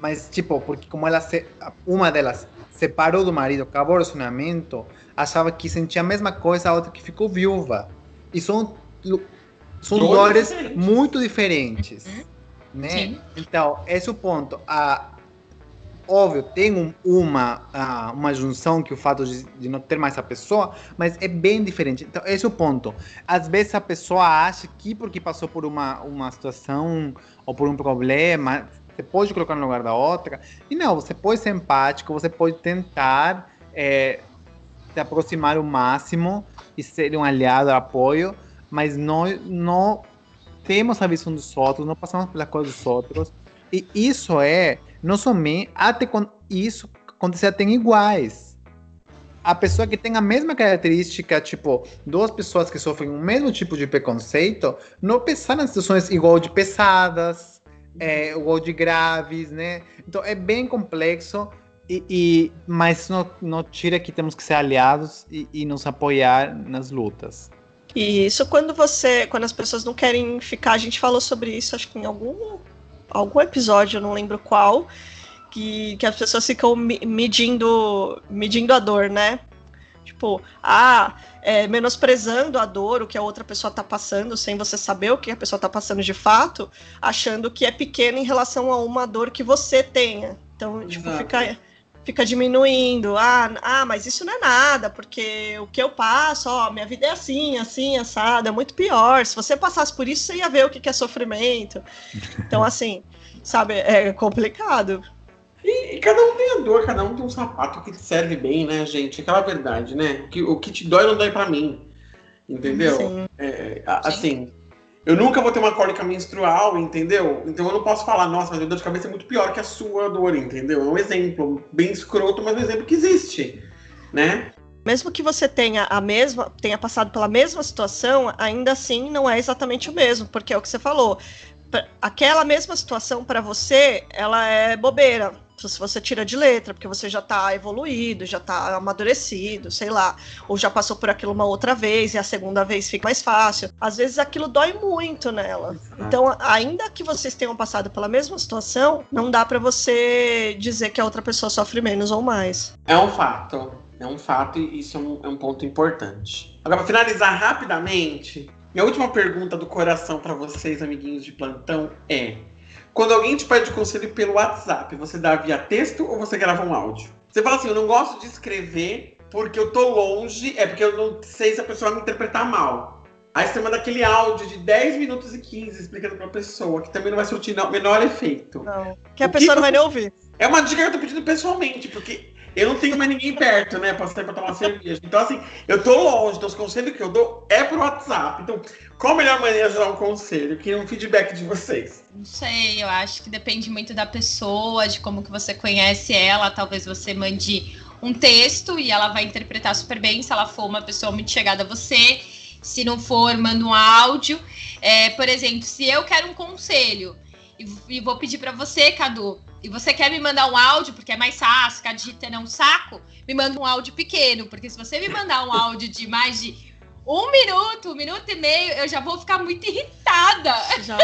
mas, tipo, porque como ela se, uma delas separou do marido, acabou o relacionamento, achava que sentia a mesma coisa, a outra que ficou viúva. E são, são dores diferentes. muito diferentes. Uhum. Né? Sim. Então, esse é o ponto. A, óbvio, tem um, uma, uh, uma junção que o fato de, de, não ter mais a pessoa, mas é bem diferente. Então, esse é o ponto. Às vezes a pessoa acha que porque passou por uma, uma situação ou por um problema, você pode colocar no lugar da outra. E não, você pode ser empático, você pode tentar é, se aproximar o máximo e ser um aliado, apoio, mas não, não temos a visão dos outros, não passamos pela coisa dos outros. E isso é, não somente, até quando isso acontecer até iguais. A pessoa que tem a mesma característica, tipo, duas pessoas que sofrem o mesmo tipo de preconceito, não pensar nas situações igual de pesadas, é, ou de graves, né? Então é bem complexo, e, e mas não, não, tira que temos que ser aliados e, e, nos apoiar nas lutas. E isso quando você, quando as pessoas não querem ficar, a gente falou sobre isso, acho que em algum, algum episódio, eu não lembro qual, que, que as pessoas ficam medindo, medindo a dor, né? Tipo, ah, é, menosprezando a dor, o que a outra pessoa tá passando, sem você saber o que a pessoa tá passando de fato, achando que é pequeno em relação a uma dor que você tenha. Então, tipo, fica, fica diminuindo. Ah, ah, mas isso não é nada, porque o que eu passo, ó, minha vida é assim, assim, assada, é muito pior. Se você passasse por isso, você ia ver o que é sofrimento. Então, assim, sabe, é complicado. E, e, cada um tem a dor, cada um tem um sapato que serve bem, né, gente? Aquela verdade, né? O que, o que te dói não dói para mim. Entendeu? Sim. É, assim, eu nunca vou ter uma cólica menstrual, entendeu? Então eu não posso falar, nossa, mas a dor de cabeça é muito pior que a sua dor, entendeu? É um exemplo bem escroto, mas um exemplo que existe, né? Mesmo que você tenha a mesma, tenha passado pela mesma situação, ainda assim não é exatamente o mesmo, porque é o que você falou. Aquela mesma situação para você, ela é bobeira se você tira de letra, porque você já está evoluído, já está amadurecido, sei lá, ou já passou por aquilo uma outra vez e a segunda vez fica mais fácil. Às vezes aquilo dói muito nela. Então, ainda que vocês tenham passado pela mesma situação, não dá para você dizer que a outra pessoa sofre menos ou mais. É um fato. É um fato e isso é um, é um ponto importante. Agora, para finalizar rapidamente, minha última pergunta do coração para vocês, amiguinhos de plantão, é: quando alguém te pede conselho pelo WhatsApp, você dá via texto ou você grava um áudio? Você fala assim, eu não gosto de escrever porque eu tô longe, é porque eu não sei se a pessoa vai me interpretar mal. Aí você manda aquele áudio de 10 minutos e 15 explicando pra pessoa, que também não vai surtir o menor efeito. Não, que a o pessoa que não vai nem ouvir. É uma dica que eu tô pedindo pessoalmente, porque eu não tenho mais ninguém perto, né, pra sair pra tomar cerveja. Então, assim, eu tô longe, então os conselhos que eu dou é pro WhatsApp. Então, qual a melhor maneira de dar um conselho? Queria um feedback de vocês. Não sei, eu acho que depende muito da pessoa, de como que você conhece ela. Talvez você mande um texto e ela vai interpretar super bem se ela for uma pessoa muito chegada a você. Se não for, manda um áudio. É, por exemplo, se eu quero um conselho e, e vou pedir para você, Cadu, e você quer me mandar um áudio, porque é mais fácil, ficar digitando é um saco, me manda um áudio pequeno, porque se você me mandar um áudio de mais de um minuto, um minuto e meio, eu já vou ficar muito irritada. Já,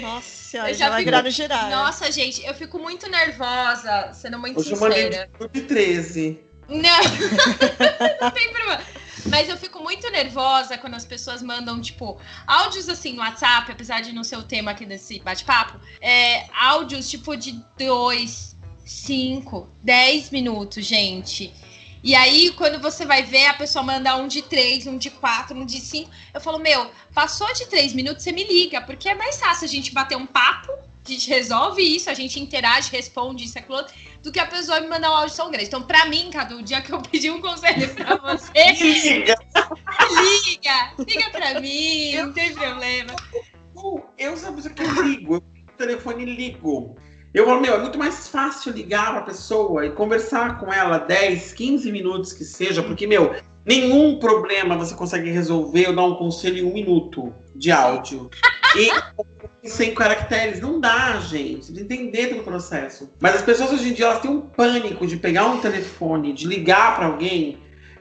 nossa, eu já, já vai fico, virar no geral. Nossa, gente, eu fico muito nervosa, sendo muito Hoje sincera. Eu de 13. Não, não tem problema. Mas eu fico muito nervosa quando as pessoas mandam, tipo, áudios assim no WhatsApp, apesar de não ser o tema aqui desse bate-papo, é, áudios tipo de dois, 5, 10 minutos, gente. E aí, quando você vai ver, a pessoa manda um de 3, um de 4, um de 5. Eu falo, meu, passou de 3 minutos, você me liga, porque é mais fácil a gente bater um papo, a gente resolve isso, a gente interage, responde isso, aquilo outro, do que a pessoa me mandar um áudio tão grande. Então, pra mim, Cadu, o dia que eu pedi um conselho pra você, Liga! liga, liga pra mim, não tem problema. Eu sabe o que eu ligo? Eu o telefone e ligo. Eu falo, meu, é muito mais fácil ligar pra pessoa e conversar com ela 10, 15 minutos que seja, porque, meu, nenhum problema você consegue resolver ou dar um conselho em um minuto de áudio. E sem caracteres, não dá, gente. Você precisa entender todo o processo. Mas as pessoas hoje em dia elas têm um pânico de pegar um telefone, de ligar pra alguém.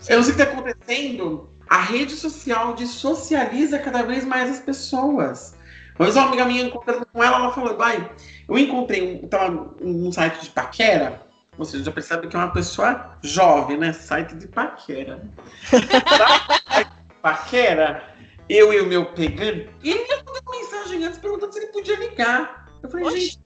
Eu não sei o que tá acontecendo. A rede social socializa cada vez mais as pessoas. Uma vez uma amiga minha encontrando com ela, ela falou, vai, eu encontrei um, tava num site de paquera, seja, já percebe que é uma pessoa jovem, né? Site de paquera. Site de paquera, eu e o meu pegando, e ele me mandou uma mensagem antes perguntando se ele podia ligar. Eu falei, Oxi. gente,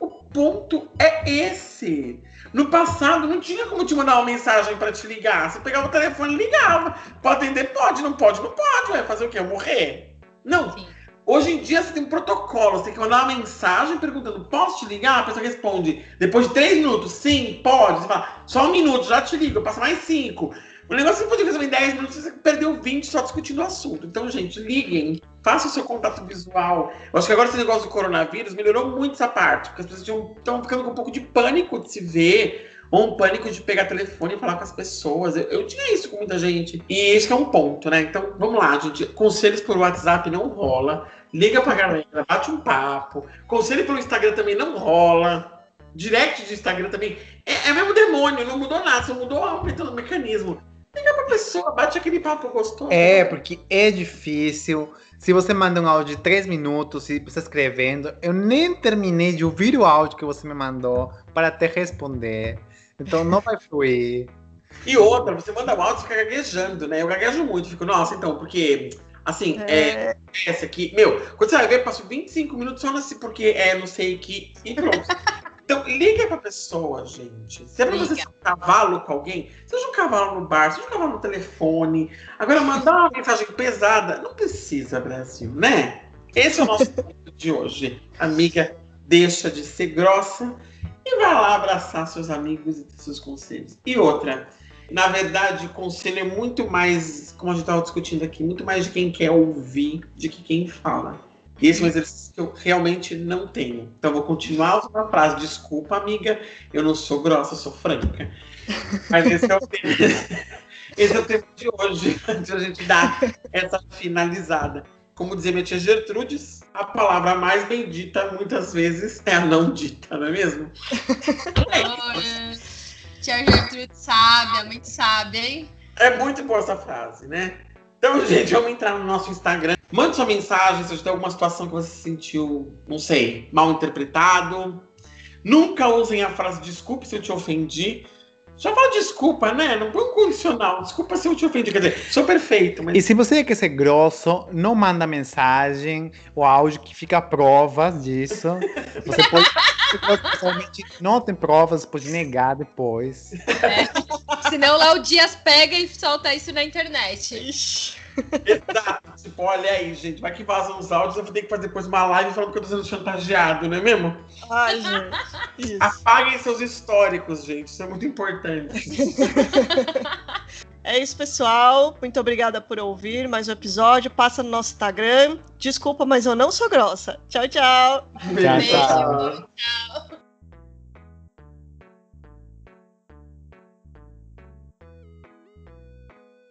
o ponto é esse. No passado não tinha como te mandar uma mensagem pra te ligar. Você pegava o telefone e ligava. Pode atender? Pode. Não pode? Não pode. Vai fazer o quê? Eu morrer? Não. Sim. Hoje em dia você tem um protocolo, você tem que mandar uma mensagem perguntando, posso te ligar? A pessoa responde, depois de três minutos, sim, pode. Você fala, só um minuto, já te ligo, passa mais cinco. O negócio que você podia resolver em 10 minutos, você perdeu 20 só discutindo o assunto. Então, gente, liguem, faça o seu contato visual. Eu acho que agora esse negócio do coronavírus melhorou muito essa parte, porque as pessoas estão ficando com um pouco de pânico de se ver, ou um pânico de pegar telefone e falar com as pessoas. Eu, eu tinha isso com muita gente. E que é um ponto, né? Então, vamos lá, gente. Conselhos por WhatsApp não rola. Liga pra galera, bate um papo. Conselho pelo Instagram também não rola. Direct de Instagram também. É, é mesmo demônio, não mudou nada, só mudou aumentando o mecanismo. Liga pra pessoa, bate aquele papo gostoso. É, porque é difícil. Se você manda um áudio de 3 minutos e você escrevendo, eu nem terminei de ouvir o áudio que você me mandou para até responder. Então não vai fluir. E outra, você manda um áudio e fica gaguejando, né? Eu gaguejo muito, fico, nossa, então, porque, assim, é, É, essa aqui, meu, quando você vai ver, passou 25 minutos só nesse porque é não sei que e pronto. Então, liga pra pessoa, gente. Se é pra você ser um cavalo com alguém, seja um cavalo no bar, seja um cavalo no telefone. Agora, mandar uma mensagem pesada, não precisa, Brasil, né? Esse é o nosso ponto de hoje. Amiga, deixa de ser grossa e vai lá abraçar seus amigos e seus conselhos. E outra, na verdade, conselho é muito mais, como a gente estava discutindo aqui, muito mais de quem quer ouvir do que quem fala. E esse é um exercício que eu realmente não tenho. Então, eu vou continuar usando a frase: desculpa, amiga, eu não sou grossa, eu sou franca. Mas esse é o tema, esse é o tema de hoje, antes de a gente dar essa finalizada. Como dizia minha tia Gertrudes, a palavra mais bendita muitas vezes é a não dita, não é mesmo? Olha, Tia Gertrude sábia, muito sábia, hein? É muito boa essa frase, né? Então, gente, vamos entrar no nosso Instagram. Mande sua mensagem se você tem alguma situação que você se sentiu, não sei, mal interpretado. Nunca usem a frase desculpe se eu te ofendi. Já fala desculpa, né? Não põe um condicional. Desculpa se eu te ofendi. Quer dizer, sou perfeito, mas E se você quer ser grosso, não manda mensagem ou áudio que fica provas disso. Você pode. pessoalmente não tem provas, pode negar depois. Senão lá o Dias pega e solta isso na internet. ixi. Exato. Tipo, olha aí, gente. Vai que vazam os áudios. Eu vou ter que fazer depois uma live falando que eu tô sendo chantageado, não é mesmo? Ai, gente. Isso. Apaguem seus históricos, gente. Isso é muito importante. É isso, pessoal. Muito obrigada por ouvir mais um episódio. Passa no nosso Instagram. Desculpa, mas eu não sou grossa. Tchau, tchau. Beijo. tchau. Tchau.